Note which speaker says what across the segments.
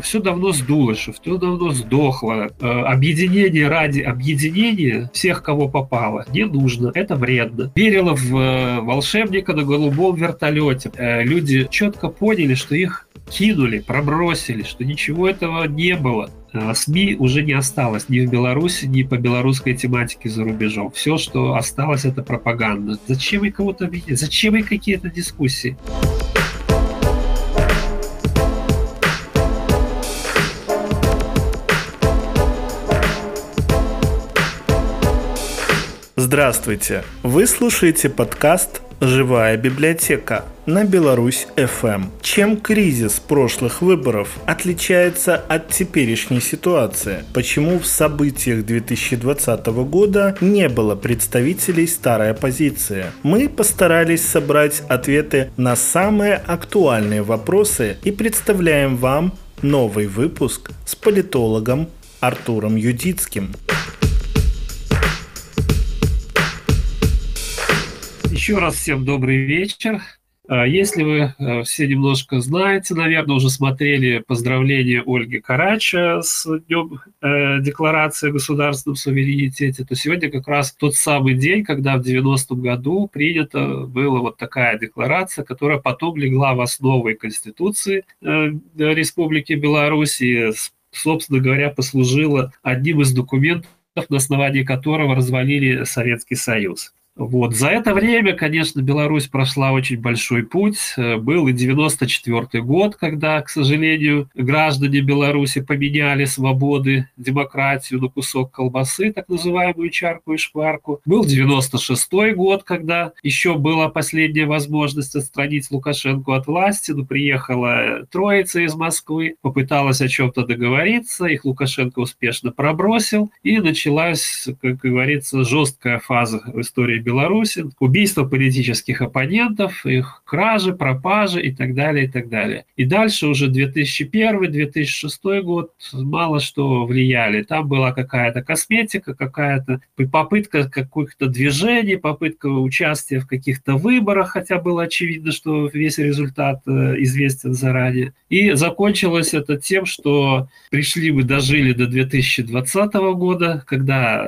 Speaker 1: что все давно сдулось, что все давно сдохло. Э, объединение ради объединения всех, кого попало, не нужно. Это вредно. Верила в э, волшебника на голубом вертолете. Э, люди четко поняли, что их кинули, пробросили, что ничего этого не было. СМИ уже не осталось ни в Беларуси, ни по белорусской тематике за рубежом. Все, что осталось, это пропаганда. Зачем и кого-то объединять? Зачем и какие-то дискуссии?
Speaker 2: Здравствуйте! Вы слушаете подкаст «Живая библиотека» на Беларусь FM. Чем кризис прошлых выборов отличается от теперешней ситуации? Почему в событиях 2020 года не было представителей старой оппозиции? Мы постарались собрать ответы на самые актуальные вопросы и представляем вам новый выпуск с политологом Артуром Юдицким.
Speaker 1: Еще раз всем добрый вечер. А, если вы э, все немножко знаете, наверное, уже смотрели поздравления Ольги Карача с Днем э, Декларации о государственном суверенитете, то сегодня как раз тот самый день, когда в 90-м году принята была вот такая декларация, которая потом легла в основы Конституции э, Республики Беларусь и, собственно говоря, послужила одним из документов, на основании которого развалили Советский Союз. Вот. За это время, конечно, Беларусь прошла очень большой путь. Э, был и 94 год, когда, к сожалению, граждане Беларуси поменяли свободы, демократию на кусок колбасы, так называемую чарку и шкварку. Был 96 год, когда еще была последняя возможность отстранить Лукашенко от власти, но приехала троица из Москвы, попыталась о чем-то договориться, их Лукашенко успешно пробросил, и началась, как говорится, жесткая фаза в истории Беларуси Беларуси, убийство политических оппонентов, их кражи, пропажи и так далее, и так далее. И дальше уже 2001-2006 год мало что влияли. Там была какая-то косметика, какая-то попытка каких-то движений, попытка участия в каких-то выборах, хотя было очевидно, что весь результат э, известен заранее. И закончилось это тем, что пришли мы, дожили до 2020 года, когда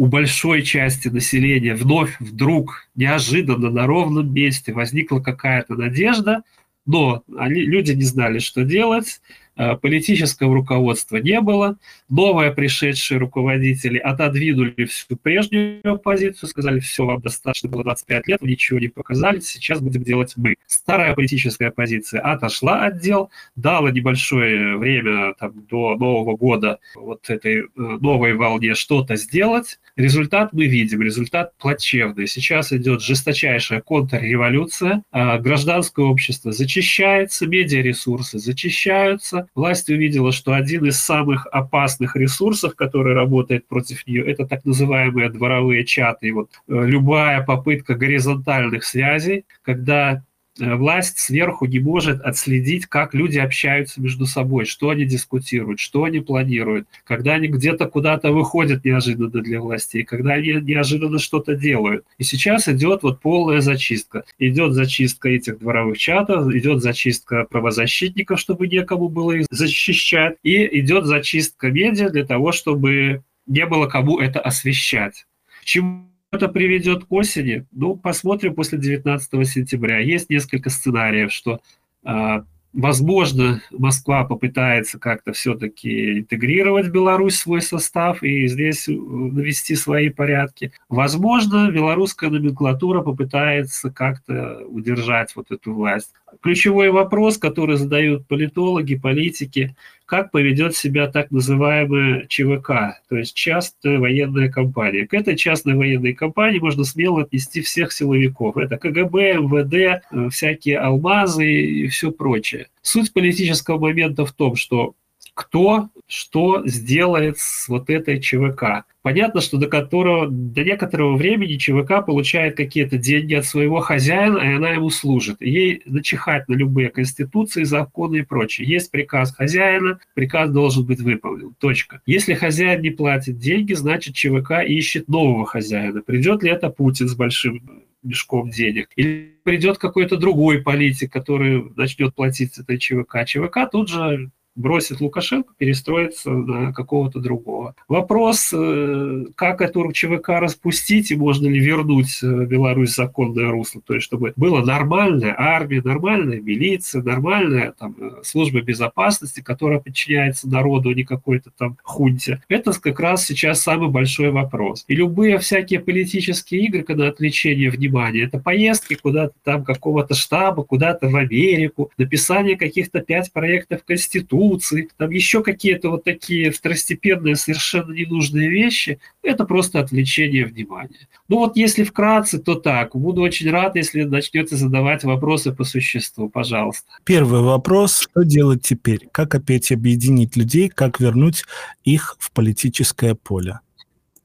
Speaker 1: у большой части населения вновь, вдруг, неожиданно на ровном месте возникла какая-то надежда, но они, люди не знали, что делать, политического руководства не было. Новые пришедшие руководители отодвинули всю прежнюю позицию, сказали, все, вам достаточно было 25 лет, вы ничего не показали, сейчас будем делать мы. Старая политическая позиция отошла от дел, дала небольшое время там, до Нового года вот этой э, новой волне что-то сделать. Результат мы видим, результат плачевный. Сейчас идет жесточайшая контрреволюция, а гражданское общество зачищается, медиаресурсы зачищаются, власть увидела, что один из самых опасных ресурсов, который работает против нее, это так называемые дворовые чаты. И вот э, любая попытка горизонтальных связей, когда власть сверху не может отследить, как люди общаются между собой, что они дискутируют, что они планируют, когда они где-то куда-то выходят неожиданно для властей, когда они неожиданно что-то делают. И сейчас идет вот полная зачистка. Идет зачистка этих дворовых чатов, идет зачистка правозащитников, чтобы некому было их защищать, и идет зачистка медиа для того, чтобы не было кому это освещать. Чему это приведет к осени? Ну, посмотрим после 19 сентября. Есть несколько сценариев, что а, Возможно, Москва попытается как-то все-таки интегрировать Беларусь в свой состав и здесь э, навести свои порядки. Возможно, белорусская номенклатура попытается как-то удержать вот эту власть. Ключевой вопрос, который задают политологи, политики, как поведет себя так называемая ЧВК, то есть частная военная компания. К этой частной военной компании можно смело отнести всех силовиков. Это КГБ, МВД, э, всякие алмазы и все прочее. Суть политического момента в том, что кто что сделает с вот этой ЧВК. Понятно, что до которого до некоторого времени ЧВК получает какие-то деньги от своего хозяина, и она ему служит. Ей начихать на любые конституции, законы и прочее. Есть приказ хозяина, приказ должен быть выполнен. Точка. Если хозяин не платит деньги, значит ЧВК ищет нового хозяина. Придет ли это Путин с большим мешком денег, или придет какой-то другой политик, который начнет платить этой ЧВК. ЧВК тут же бросит Лукашенко, перестроиться на какого-то другого. Вопрос, э, как эту ЧВК распустить и можно ли вернуть э, Беларусь законное русло, то есть чтобы была нормальная армия, нормальная милиция, нормальная там, э, служба безопасности, которая подчиняется народу, а не какой-то там хунте. Это как раз сейчас самый большой вопрос. И любые всякие политические игры, когда отвлечение внимания, это поездки куда-то там какого-то штаба, куда-то в Америку, написание каких-то пять проектов Конституции, Конституции, там еще какие-то вот такие второстепенные, совершенно ненужные вещи, это просто отвлечение внимания. Ну вот если вкратце, то так. Буду очень рад, если начнете задавать вопросы по существу, пожалуйста.
Speaker 2: Первый вопрос. Что делать теперь? Как опять объединить людей? Как вернуть их в политическое поле?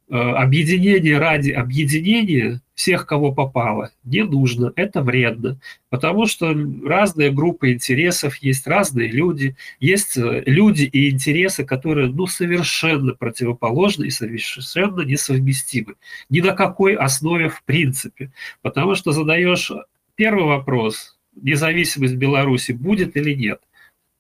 Speaker 1: Э, объединение ради объединения всех, кого попало, не нужно, это вредно, потому что разные группы интересов, есть разные люди, есть э, люди и интересы, которые ну, совершенно противоположны и совершенно несовместимы. Ни на какой основе в принципе. Потому что задаешь первый вопрос, независимость Беларуси будет или нет –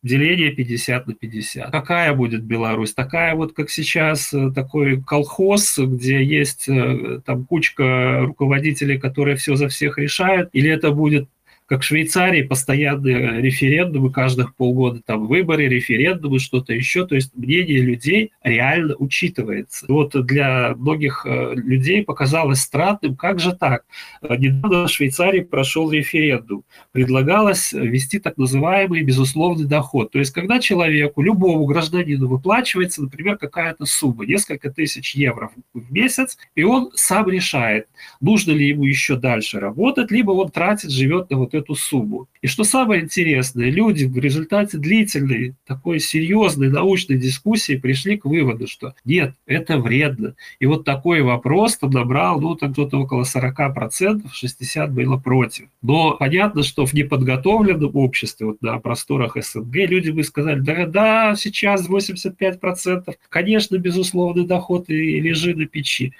Speaker 1: деление 50 на 50. Какая будет Беларусь? Такая вот, как сейчас, э, такой колхоз, где есть э, там кучка руководителей, которые все за всех решают, или это будет как в Швейцарии, постоянные референдумы, каждых полгода там выборы, референдумы, что-то еще. То есть мнение людей реально учитывается. Вот для многих э, людей показалось странным, как же так? Недавно в Швейцарии прошел референдум. Предлагалось ввести так называемый безусловный доход. То есть когда человеку, любому гражданину выплачивается, например, какая-то сумма, несколько тысяч евро в месяц, и он сам решает, нужно ли ему еще дальше работать, либо он тратит, живет на вот эту сумму. И что самое интересное, люди в результате длительной, такой серьезной научной дискуссии пришли к выводу, что нет, это вредно. И вот такой вопрос там набрал, ну, там кто-то около 40%, 60% было против. Но понятно, что в неподготовленном обществе, вот на просторах СНГ, люди бы сказали, да, да, сейчас 85%, конечно, безусловный доход и лежи на печи.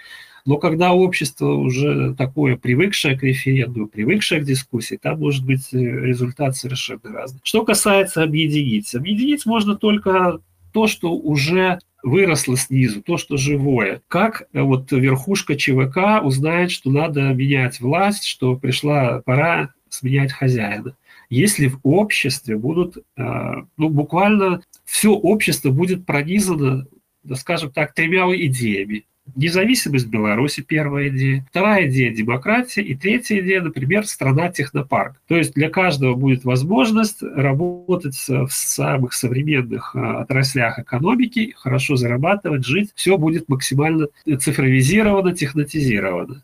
Speaker 1: Но когда общество уже такое привыкшее к референдуму, привыкшее к дискуссии, там может быть э, результат совершенно разный. Что касается объединить. Объединить можно только то, что уже выросло снизу, то, что живое. Как э, вот верхушка ЧВК узнает, что надо менять власть, что пришла пора сменять хозяина. Если в обществе будут, э, ну, буквально все общество будет пронизано, скажем так, тремя идеями. Независимость Беларуси – первая идея. Вторая идея – демократия. И третья идея, например, страна-технопарк. То есть для каждого будет возможность работать в самых современных а, отраслях экономики, хорошо зарабатывать, жить. Все будет максимально цифровизировано, технотизировано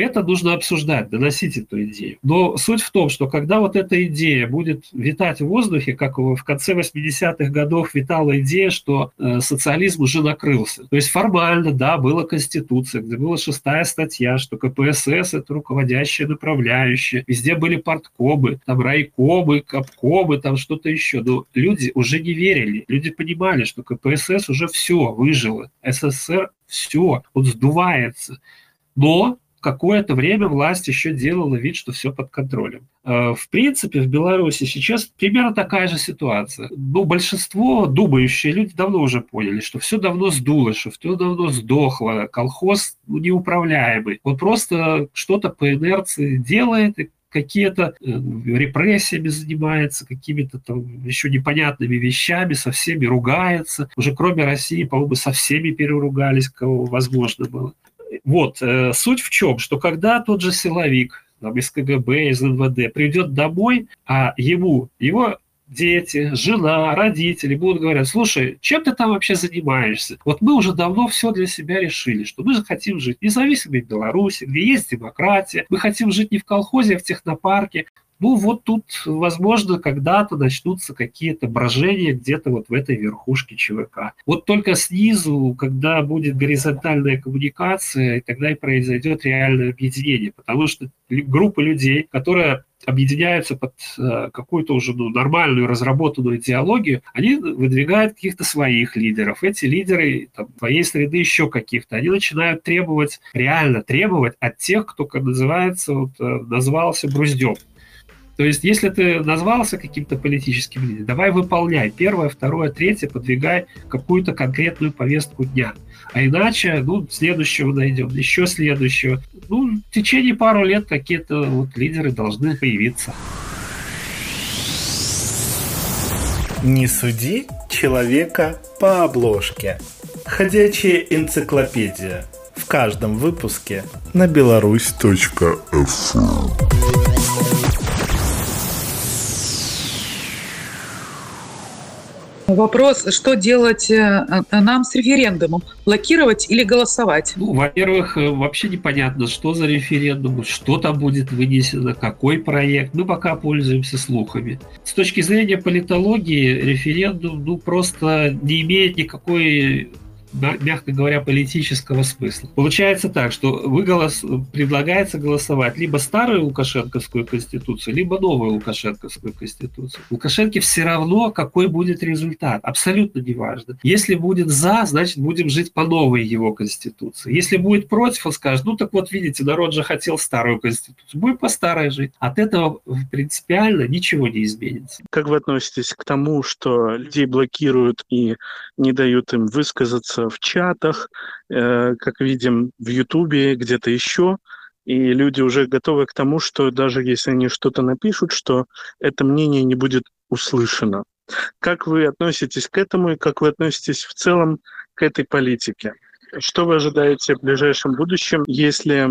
Speaker 1: это нужно обсуждать, доносить эту идею. Но суть в том, что когда вот эта идея будет витать в воздухе, как в конце 80-х годов витала идея, что э, социализм уже накрылся. То есть формально, да, была Конституция, где была шестая статья, что КПСС – это руководящая направляющая, везде были парткомы, там райкомы, капкомы, там что-то еще. Но люди уже не верили, люди понимали, что КПСС уже все выжило, СССР все, он сдувается. Но какое-то время власть еще делала вид, что все под контролем. Э, в принципе, в Беларуси сейчас примерно такая же ситуация. Но большинство, думающие люди, давно уже поняли, что все давно сдуло, что все давно сдохло, колхоз ну, неуправляемый. Он просто что-то по инерции делает, и какие-то э, репрессиями занимается, какими-то там еще непонятными вещами, со всеми ругается. Уже кроме России, по-моему, со всеми переругались, кого возможно было. Вот, э, суть в чем, что когда тот же силовик из КГБ, из НВД придет домой, а ему, его дети, жена, родители будут говорить, слушай, чем ты там вообще занимаешься? Вот мы уже давно все для себя решили, что мы же хотим жить в Беларуси, где есть демократия, мы хотим жить не в колхозе, а в технопарке, Ну вот тут, возможно, когда-то начнутся какие-то брожения где-то вот в этой верхушке ЧВК. Вот только снизу, когда будет горизонтальная коммуникация, тогда и произойдет реальное объединение, потому что группа людей, которая объединяются под э, какую-то уже ну, нормальную разработанную идеологию, они выдвигают каких-то своих лидеров. Эти лидеры там, твоей среды еще каких-то. Они начинают требовать, реально требовать от тех, кто, как называется, вот, э, назвался Бруздем. То есть, если ты назвался каким-то политическим лидером, давай выполняй первое, второе, третье, подвигай какую-то конкретную повестку дня. А иначе, ну, следующего найдем, еще следующего. Ну, в течение пару лет какие-то вот лидеры должны появиться.
Speaker 2: Не суди человека по обложке. Ходячая энциклопедия. В каждом выпуске на беларусь.фм.
Speaker 3: Вопрос, что делать э, нам с референдумом? Блокировать или голосовать?
Speaker 1: Ну, во-первых, э, вообще непонятно, что за референдум, что там будет вынесено, какой проект. Мы пока пользуемся слухами. С точки зрения политологии, референдум ну, просто не имеет никакой мягко говоря, политического смысла. Получается так, что вы голос... предлагается голосовать либо старую Лукашенковскую конституцию, либо новую Лукашенковскую конституцию. Лукашенко все равно, какой будет результат. Абсолютно неважно. Если будет за, значит, будем жить по новой его конституции. Если будет против, он скажет, ну так вот, видите, народ же хотел старую конституцию, будем по старой жить. От этого принципиально ничего не изменится.
Speaker 4: Как вы относитесь к тому, что людей блокируют и не дают им высказаться в чатах, э, как видим в Ютубе, где-то еще. И люди уже готовы к тому, что даже если они что-то напишут, что это мнение не будет услышано. Как вы относитесь к этому и как вы относитесь в целом к этой политике? Что вы ожидаете в ближайшем будущем, если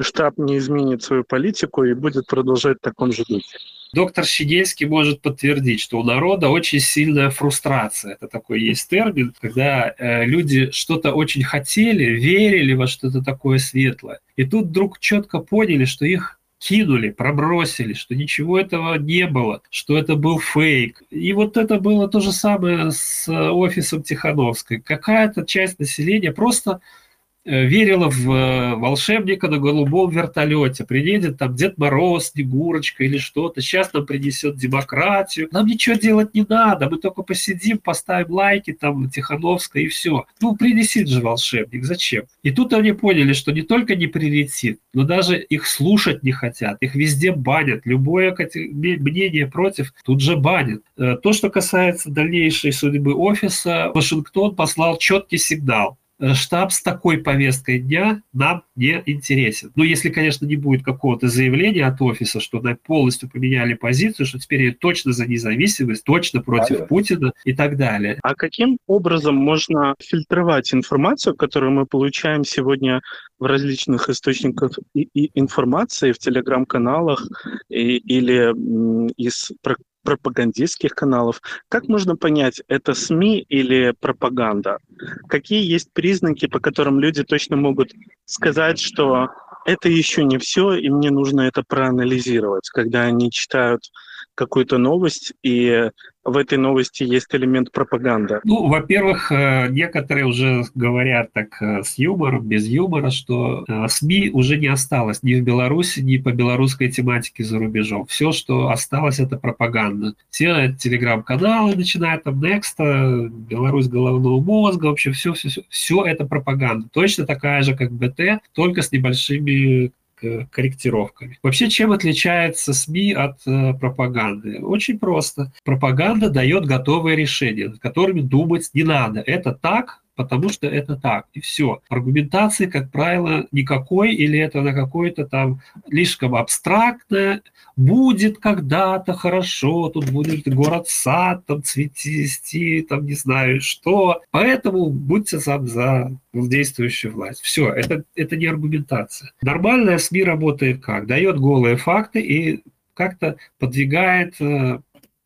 Speaker 4: штаб не изменит свою политику и будет продолжать в таком же духе?
Speaker 1: Доктор Щегельский может подтвердить, что у народа очень сильная фрустрация. Это такой есть термин, когда э, люди что-то очень хотели, верили во что-то такое светлое. И тут вдруг четко поняли, что их кинули, пробросили, что ничего этого не было, что это был фейк. И вот это было то же самое с офисом Тихановской. Какая-то часть населения просто Э, верила в э, волшебника на голубом вертолете. Приедет там Дед Мороз, Снегурочка или что-то. Сейчас нам принесет демократию. Нам ничего делать не надо. Мы только посидим, поставим лайки там Тихановская и все. Ну, прилетит же волшебник. Зачем? И тут они поняли, что не только не прилетит, но даже их слушать не хотят. Их везде банят. Любое мнение против тут же банят. Э, то, что касается дальнейшей судьбы офиса, Вашингтон послал четкий сигнал Э, штаб с такой повесткой дня нам не интересен. Ну, если, конечно, не будет какого-то заявления от офиса, что мы полностью поменяли позицию, что теперь точно за независимость, точно против а, Путина и так далее.
Speaker 4: А каким образом можно фильтровать информацию, которую мы получаем сегодня в различных источниках и, и информации в телеграм-каналах и, или из пропагандистских каналов. Как можно понять, это СМИ или пропаганда? Какие есть признаки, по которым люди точно могут сказать, что это еще не все, и мне нужно это проанализировать, когда они читают какую-то новость, и в этой новости есть элемент пропаганды?
Speaker 1: Ну, во-первых, э, некоторые уже говорят так э, с юмором, без юмора, что э, СМИ уже не осталось ни в Беларуси, ни по белорусской тематике за рубежом. Все, что осталось, это пропаганда. Все телеграм-каналы, начиная там Next, Беларусь головного мозга, вообще все, все, все, все это пропаганда. Точно такая же, как БТ, только с небольшими корректировками. Вообще, чем отличается СМИ от э, пропаганды? Очень просто. Пропаганда дает готовые решения, над которыми думать не надо. Это так, потому что это так, и все. Аргументации, как правило, никакой, или это на какой-то там слишком абстрактное, будет когда-то хорошо, тут будет город-сад, там цвести, там не знаю что. Поэтому будьте сам за действующую власть. Все, это, это не аргументация. Нормальная СМИ работает как? Дает голые факты и как-то подвигает э,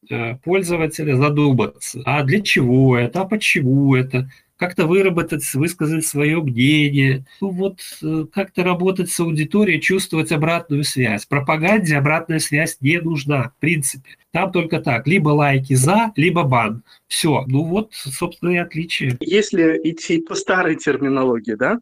Speaker 1: э, пользователя задуматься, а для чего это, а почему это, как-то выработать, высказать свое мнение, ну вот э, как-то работать с аудиторией, чувствовать обратную связь. Пропаганде обратная связь не нужна, в принципе. Там только так, либо лайки за, либо бан. Все. Ну вот, собственно, и отличие.
Speaker 4: Если идти по старой терминологии, да,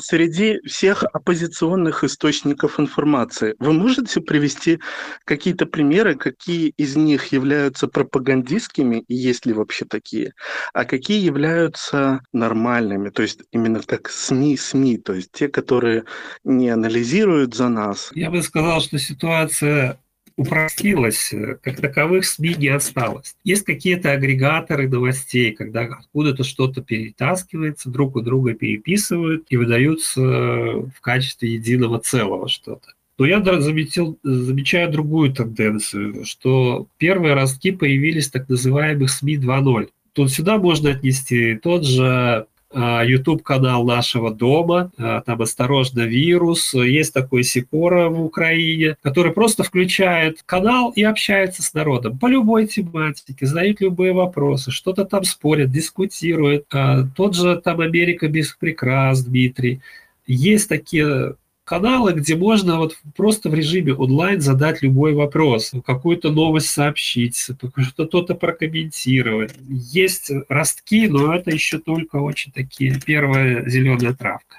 Speaker 4: среди всех оппозиционных источников информации вы можете привести какие-то примеры, какие из них являются пропагандистскими, и есть ли вообще такие, а какие являются нормальными, то есть именно как СМИ, СМИ, то есть те, которые не анализируют за нас?
Speaker 1: Я бы сказал, что ситуация упростилось, э, как таковых СМИ не осталось. Есть какие-то агрегаторы новостей, когда откуда-то что-то перетаскивается, друг у друга переписывают и выдаются в качестве единого целого что-то. Но я заметил, замечаю другую тенденцию, что первые ростки появились так называемых СМИ 2.0. Тут сюда можно отнести тот же YouTube-канал нашего дома, а, там «Осторожно, вирус». Есть такой Сикора в Украине, который просто включает канал и общается с народом по любой тематике, задают любые вопросы, что-то там спорят, дискутируют. А, тот же там «Америка без прикрас» Дмитрий. Есть такие каналы, где можно вот просто в режиме онлайн задать любой вопрос, какую-то новость сообщить, что-то прокомментировать. Есть ростки, но это еще только очень такие первая зеленая травка.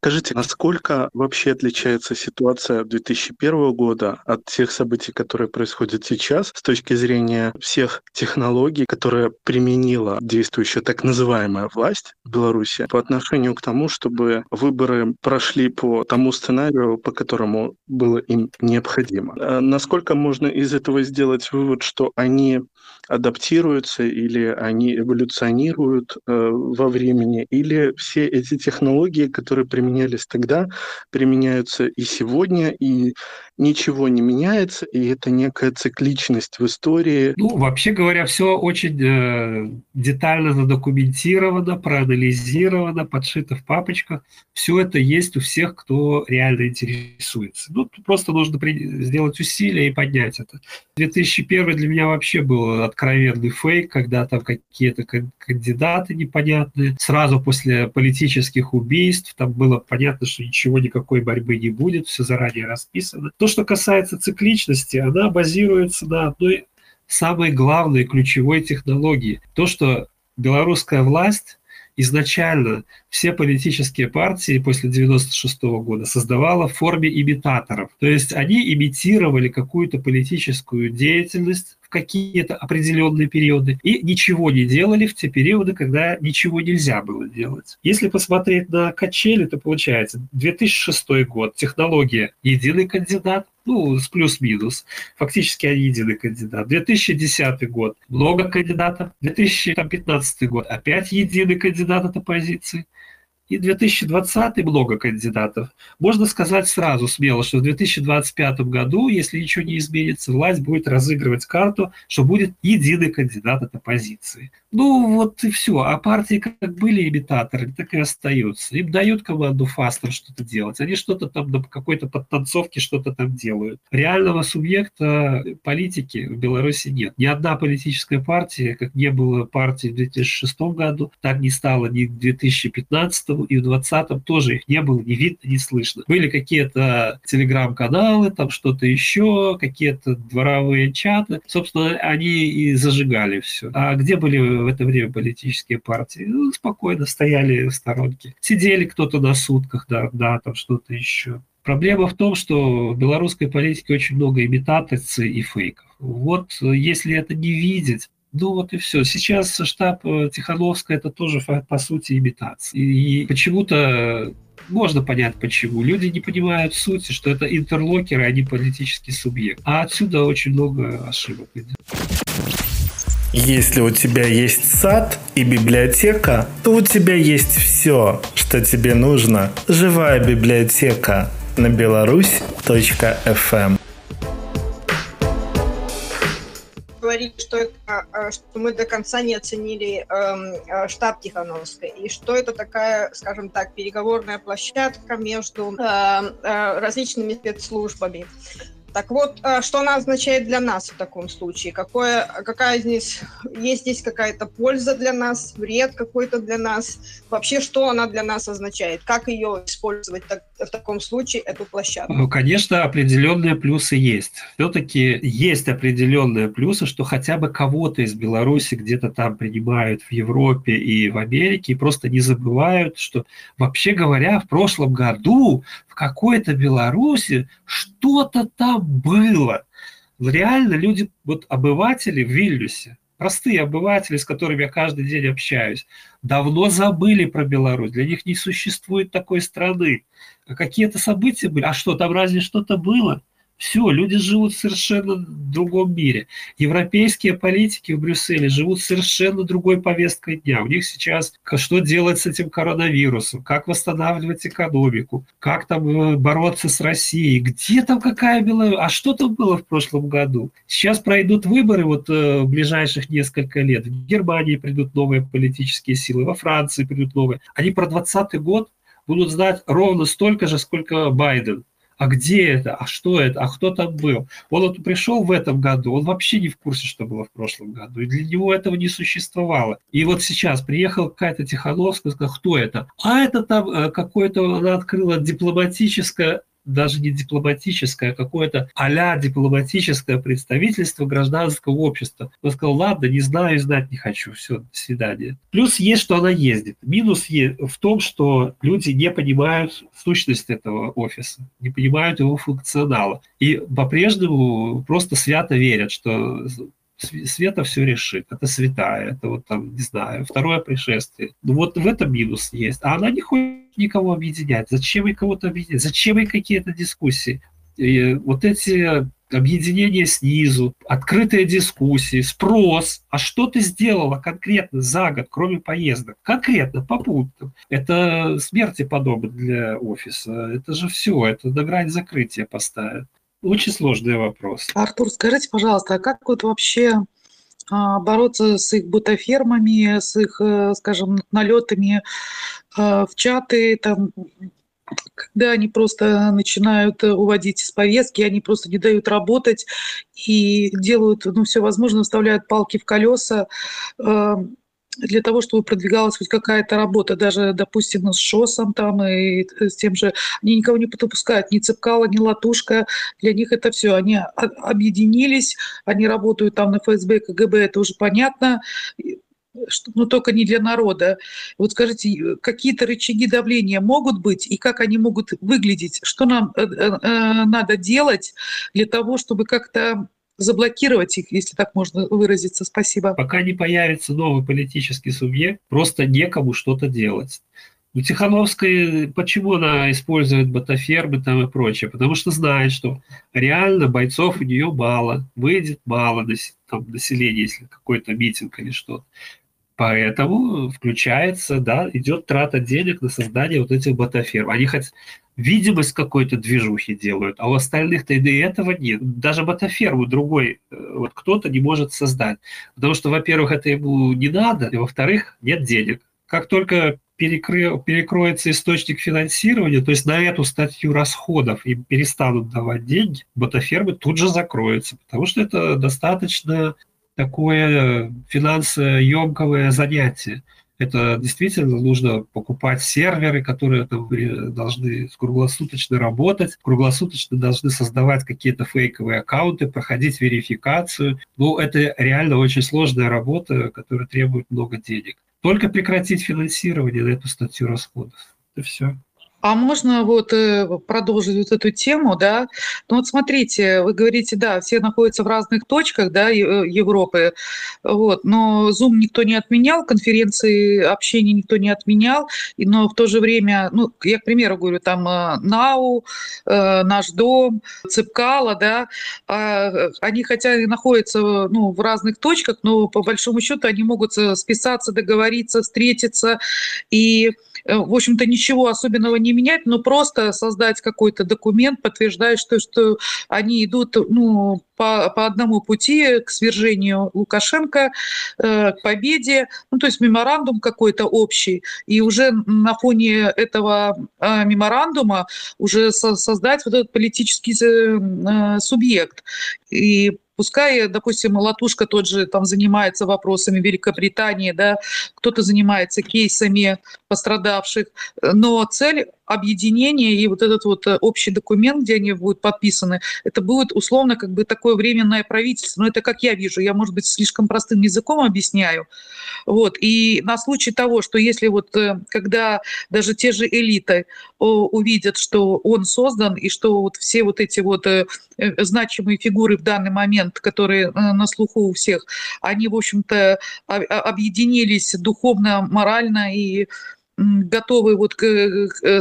Speaker 4: Скажите, насколько вообще отличается ситуация 2001 года от тех событий, которые происходят сейчас, с точки зрения всех технологий, которые применила действующая так называемая власть в Беларуси по отношению к тому, чтобы выборы прошли по тому сценарию, по которому было им необходимо? А насколько можно из этого сделать вывод, что они адаптируются или они эволюционируют э, во времени, или все эти технологии, которые применялись тогда, применяются и сегодня, и ничего не меняется, и это некая цикличность в истории.
Speaker 1: Ну, вообще говоря, все очень э, детально задокументировано, проанализировано, подшито в папочках. Все это есть у всех, кто реально интересуется. Ну, просто нужно при... сделать усилия и поднять это. 2001 для меня вообще был откровенный фейк, когда там какие-то кандидаты непонятные. Сразу после политических убийств там было понятно, что ничего, никакой борьбы не будет, все заранее расписано. То, что касается цикличности, она базируется на одной самой главной ключевой технологии. То, что белорусская власть изначально все политические партии после 96 года создавала в форме имитаторов. То есть они имитировали какую-то политическую деятельность, в какие-то определенные периоды и ничего не делали в те периоды, когда ничего нельзя было делать. Если посмотреть на качели, то получается 2006 год, технология единый кандидат, ну, с плюс-минус. Фактически они единый кандидат. 2010 год много кандидатов. 2015 год опять единый кандидат от оппозиции и 2020 много кандидатов. Можно сказать сразу смело, что в 2025 году, если ничего не изменится, власть будет разыгрывать карту, что будет единый кандидат от оппозиции. Ну вот и все. А партии как были имитаторы, так и остаются. Им дают команду фастер что-то делать. Они что-то там на какой-то подтанцовке что-то там делают. Реального субъекта политики в Беларуси нет. Ни одна политическая партия, как не было партии в 2006 году, так не стало ни в 2015 и в 2020 тоже их не было ни видно, ни слышно. Были какие-то телеграм-каналы, там что-то еще, какие-то дворовые чаты. Собственно, они и зажигали все. А где были в это время политические партии ну, спокойно стояли в сторонке. Сидели кто-то на сутках, да, да, там что-то еще. Проблема в том, что в белорусской политике очень много имитаций и фейков. Вот э, если это не видеть, ну вот и все. Сейчас штаб э, Тихановская это тоже по сути имитация. И почему-то можно понять почему. Люди не понимают сути, что это интерлокеры, а не политический субъект. А отсюда очень много ошибок идет.
Speaker 2: Если у тебя есть сад и библиотека, то у тебя есть все, что тебе нужно. Живая библиотека на беларусь.фм
Speaker 5: говорить, что, это, а, что мы до конца не оценили э, штаб Тихановской, и что это такая, скажем так, переговорная площадка между э, э, различными спецслужбами. Так вот, э, что она означает для нас в таком случае? Какое, какая здесь, есть здесь какая-то польза для нас, вред какой-то для нас? Вообще, что она для нас означает? Как ее использовать так, в таком случае, эту площадку?
Speaker 1: Ну, конечно, определенные плюсы есть. Все-таки есть определенные плюсы, что хотя бы кого-то из Беларуси где-то там принимают в Европе и в Америке, и просто не забывают, что, вообще говоря, в прошлом году какой-то Беларуси что-то там было. Реально люди, вот обыватели в Вильнюсе, простые обыватели, с которыми я каждый день общаюсь, давно забыли про Беларусь. Для них не существует такой страны. А какие-то события были. А что, там разве что-то было? Все, люди живут в совершенно другом мире. Европейские политики в Брюсселе живут совершенно другой повесткой дня. У них сейчас что делать с этим коронавирусом, как восстанавливать экономику, как там э, бороться с Россией, где там какая была, а что там было в прошлом году. Сейчас пройдут выборы вот э, в ближайших несколько лет. В Германии придут новые политические силы, во Франции придут новые. Они про 2020 год будут знать ровно столько же, сколько Байден а где это, а что это, а кто там был. Он вот пришел в этом году, он вообще не в курсе, что было в прошлом году, и для него этого не существовало. И вот сейчас приехала какая-то Тихановская, сказала, кто это? А это там э, какое-то, она открыла дипломатическое даже не дипломатическое, а какое-то а дипломатическое представительство гражданского общества. Он сказал, ладно, не знаю, знать не хочу, все, до свидания. Плюс есть, что она ездит. Минус в том, что люди не понимают сущность этого офиса, не понимают его функционала. И по-прежнему просто свято верят, что Света все решит. Это святая, это вот там, не знаю, второе пришествие. Ну вот в этом минус есть. А она не хочет никого объединять. Зачем ей кого-то объединять? Зачем ей какие-то дискуссии? И вот эти объединения снизу, открытые дискуссии, спрос. А что ты сделала конкретно за год, кроме поездок? Конкретно, по пунктам. Это смерти подобно для офиса. Это же все, это на грань закрытия поставят. Очень сложный вопрос.
Speaker 3: Артур, скажите, пожалуйста, а как вот вообще а, бороться с их бутафермами, с их, э, скажем, налетами а, в чаты, там, когда они просто начинают уводить из повестки, они просто не дают работать и делают ну, все возможное, вставляют палки в колеса для того, чтобы продвигалась хоть какая-то работа, даже, допустим, с ШОСом там и с тем же, они никого не допускают, ни цепкала, ни латушка, для них это все, они объединились, они работают там на ФСБ, КГБ, это уже понятно, но только не для народа. Вот скажите, какие-то рычаги давления могут быть и как они могут выглядеть? Что нам э, э, э, надо делать для того, чтобы как-то заблокировать их, если так можно выразиться. Спасибо.
Speaker 1: Пока не появится новый политический субъект, просто некому что-то делать. У Тихановской, почему она использует ботафермы там и прочее? Потому что знает, что реально бойцов у нее мало, выйдет мало там, населения, если какой-то митинг или что-то. Поэтому включается, да, идет трата денег на создание вот этих ботаферм. Они хоть видимость какой-то движухи делают, а у остальных-то и этого нет. Даже ботаферму другой э, вот кто-то не может создать. Потому что, во-первых, это ему не надо, и во-вторых, нет денег. Как только перекры... перекроется источник финансирования, то есть на эту статью расходов им перестанут давать деньги, ботафермы тут же закроются, потому что это достаточно такое финансоемкое занятие. Это действительно нужно покупать серверы, которые там должны круглосуточно работать, круглосуточно должны создавать какие-то фейковые аккаунты, проходить верификацию. Ну, это реально очень сложная работа, которая требует много денег. Только прекратить финансирование на эту статью расходов. Это все.
Speaker 3: А можно вот э, продолжить вот эту тему, да? Ну вот смотрите, вы говорите, да, все находятся в разных точках, да, э, Европы, вот, но Zoom никто не отменял, конференции общения никто не отменял, но в то же время, ну, я, к примеру, говорю, там НАУ, э, Наш дом, Цепкала, да, а, они хотя и находятся, ну, в разных точках, но по большому счету они могут списаться, договориться, встретиться, и в общем-то, ничего особенного не менять, но просто создать какой-то документ, подтверждающий, что, что они идут ну, по, по одному пути к свержению Лукашенко, э, к победе, ну, то есть меморандум какой-то общий, и уже на фоне этого э, меморандума уже со, создать вот этот политический э, субъект. И Пускай, допустим, Латушка тот же там занимается вопросами Великобритании, да, кто-то занимается кейсами пострадавших, но цель объединения и вот этот вот э, общий документ, где они будут подписаны, это будет условно как бы такое временное правительство. Но это как я вижу, я, может быть, слишком простым языком объясняю. Вот. И на случай того, что если вот э, когда даже те же элиты увидят, что он создан, и что вот все вот эти вот э, значимые фигуры в данный момент, которые на слуху у всех, они, в общем-то, объединились духовно, морально и готовы вот к,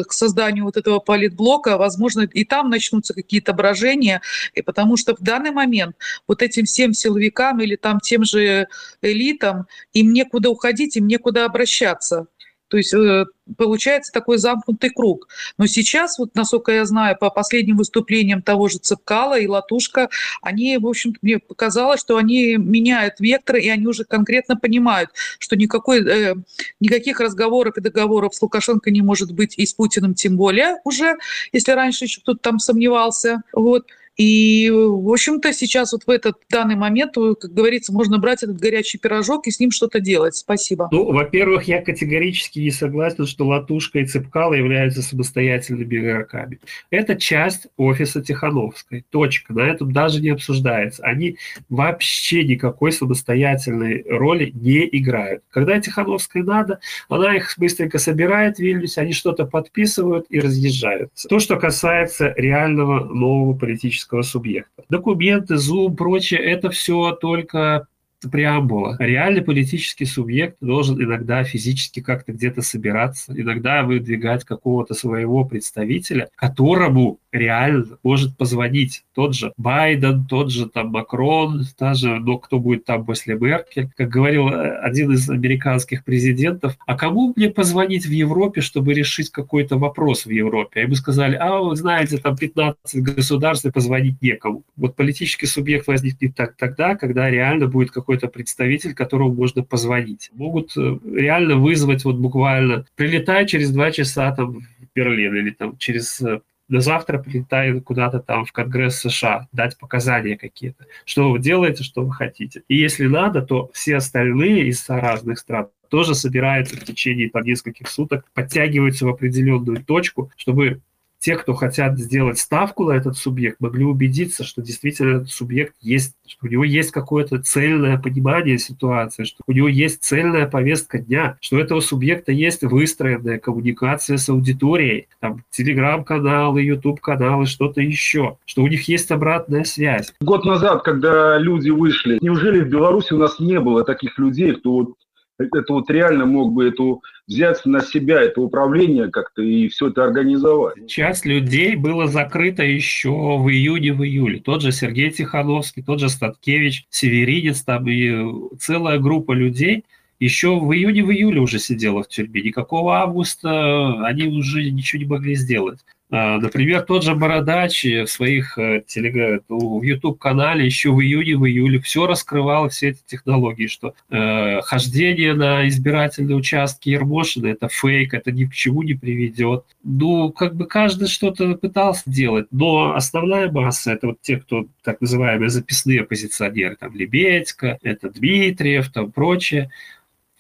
Speaker 3: к созданию вот этого политблока, возможно, и там начнутся какие-то брожения, и потому что в данный момент вот этим всем силовикам или там тем же элитам им некуда уходить, им некуда обращаться. То есть э, получается такой замкнутый круг. Но сейчас, вот, насколько я знаю, по последним выступлениям того же Цепкала и Латушка, они, в общем-то, мне показалось, что они меняют вектор, и они уже конкретно понимают, что никакой, э, никаких разговоров и договоров с Лукашенко не может быть, и с Путиным тем более уже, если раньше еще кто-то там сомневался. Вот. И, в общем-то, сейчас вот в этот данный момент, э, как говорится, можно брать этот горячий пирожок и с ним что-то делать. Спасибо.
Speaker 1: Ну, во-первых, я категорически не согласен, что Латушка и Цепкала являются самостоятельными игроками. Это часть офиса Тихановской. Точка. На этом даже не обсуждается. Они вообще никакой самостоятельной роли не играют. Когда Тихановской надо, она их быстренько собирает в Вильнюсе, они что-то подписывают и разъезжаются. То, что касается реального нового политического юридического субъекта. Документы, Zoom, прочее, это все только преамбула. Реальный политический субъект должен иногда физически как-то где-то собираться, иногда выдвигать какого-то своего представителя, которому реально может позвонить тот же Байден, тот же там Макрон, даже, но кто будет там после Меркель. Как говорил э, один из американских президентов, а кому мне позвонить в Европе, чтобы решить какой-то вопрос в Европе? А ему сказали, а вы знаете, там 15 государств, и позвонить некому. Вот политический субъект возникнет так, тогда, когда реально будет какой-то представитель, которому можно позвонить. Могут э, реально вызвать вот буквально, прилетая через два часа там в Берлин или там через э, до завтра прилетаю куда-то там в Конгресс США, дать показания какие-то. Что вы делаете, что вы хотите. И если надо, то все остальные из разных стран тоже собираются в течение там, нескольких суток, подтягиваются в определенную точку, чтобы те, кто хотят сделать ставку на этот субъект, могли убедиться, что действительно этот субъект есть, что у него есть какое-то цельное понимание ситуации, что у него есть цельная повестка дня, что у этого субъекта есть выстроенная коммуникация с аудиторией, там, телеграм-каналы, YouTube-каналы, что-то еще, что у них есть обратная связь.
Speaker 6: Год назад, когда люди вышли, неужели в Беларуси у нас не было таких людей, кто вот это вот реально мог бы эту взять на себя это управление как-то и все это организовать.
Speaker 1: Часть людей было закрыто еще в июне, в июле. Tот же Сергей Тихановский, тот же Статкевич, Северинец, там и целая группа людей еще в июне, в июле уже сидела в тюрьме. Никакого августа они уже ничего не могли сделать. А, например, тот же Бородач в своих э, телег... в YouTube-канале еще в июне, в июле все раскрывал, все эти технологии, что э, хождение на избирательные участки Ермошина – это фейк, это ни к чему не приведет. Ну, как бы каждый что-то пытался делать, но основная масса – это вот те, кто так называемые записные оппозиционеры, там Лебедько, это Дмитриев, там прочее –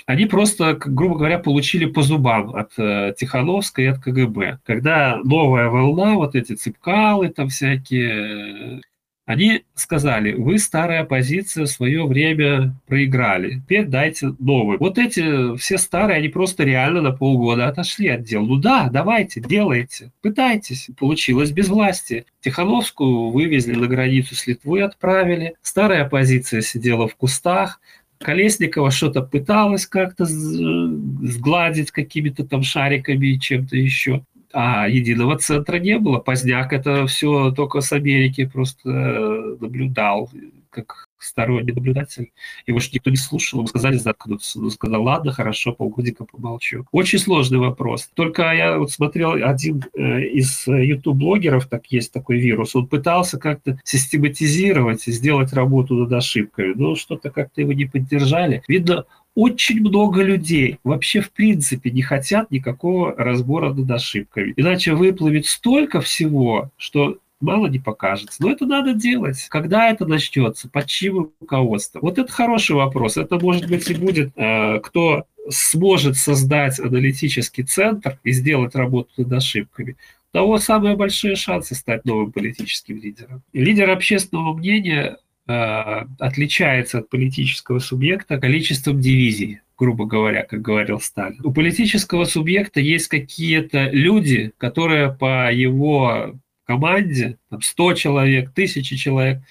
Speaker 1: они просто, грубо говоря, получили по зубам от э, Тихановской и от КГБ. Когда новая волна, вот эти цыпкалы там всякие, они сказали, вы старая оппозиция в свое время проиграли, теперь дайте новую. Вот эти все старые, они просто реально на полгода отошли от дел. Ну да, давайте, делайте, пытайтесь. Получилось без власти. Тихановскую вывезли на границу с Литвой, отправили. Старая оппозиция сидела в кустах, Колесникова что-то пыталась как-то сгладить какими-то там шариками и чем-то еще. А единого центра не было. Поздняк это все только с Америки просто наблюдал, как сторонний наблюдатель. Его же никто не слушал, ему сказали заткнуться. Он сказал, ладно, хорошо, полгодика помолчу. Очень сложный вопрос. Только я вот смотрел один э, из YouTube-блогеров, так есть такой вирус, он пытался как-то систематизировать и сделать работу над ошибками, но что-то как-то его не поддержали. Видно, очень много людей вообще в принципе не хотят никакого разбора над ошибками. Иначе выплывет столько всего, что мало не покажется. Но это надо делать. Когда это начнется? Под чьим руководством? Вот это хороший вопрос. Это, может быть, и будет, э, кто сможет создать аналитический центр и сделать работу над ошибками, того самые большие шансы стать новым политическим лидером. Лидер общественного мнения э, отличается от политического субъекта количеством дивизий грубо говоря, как говорил Сталин. У политического субъекта есть какие-то люди, которые по его команде, там 100 человек, тысячи человек,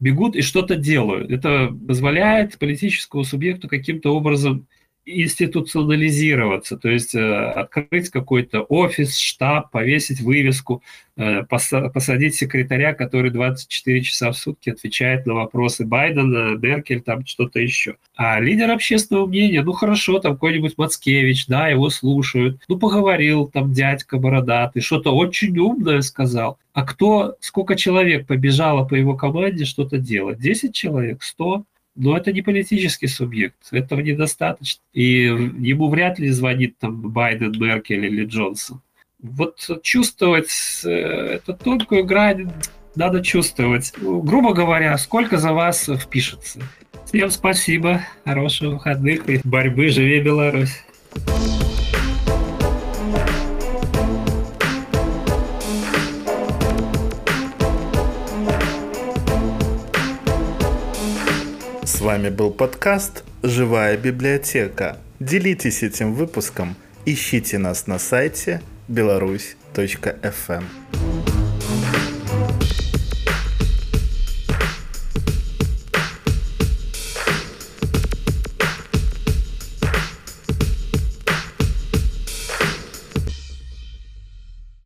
Speaker 1: бегут и что-то делают. Это позволяет политическому субъекту каким-то образом институционализироваться, то есть э, открыть какой-то офис, штаб, повесить вывеску, э, посадить секретаря, который 24 часа в сутки отвечает на вопросы Байдена, Меркель, там что-то еще. А лидер общественного мнения, ну хорошо, там какой-нибудь Мацкевич, да, его слушают, ну поговорил там дядька бородатый, что-то очень умное сказал. А кто, сколько человек побежало по его команде что-то делать? 10 человек, 100? Но это не политический субъект, этого недостаточно. И ему вряд ли звонит там Байден, Меркель или Джонсон. Вот чувствовать э, эту тонкую грань надо чувствовать. Ну, грубо говоря, сколько за вас впишется. Всем спасибо, хороших выходных и борьбы, живи Беларусь!
Speaker 2: Вами был подкаст «Живая библиотека». Делитесь этим выпуском, ищите нас на сайте беларусь.фм.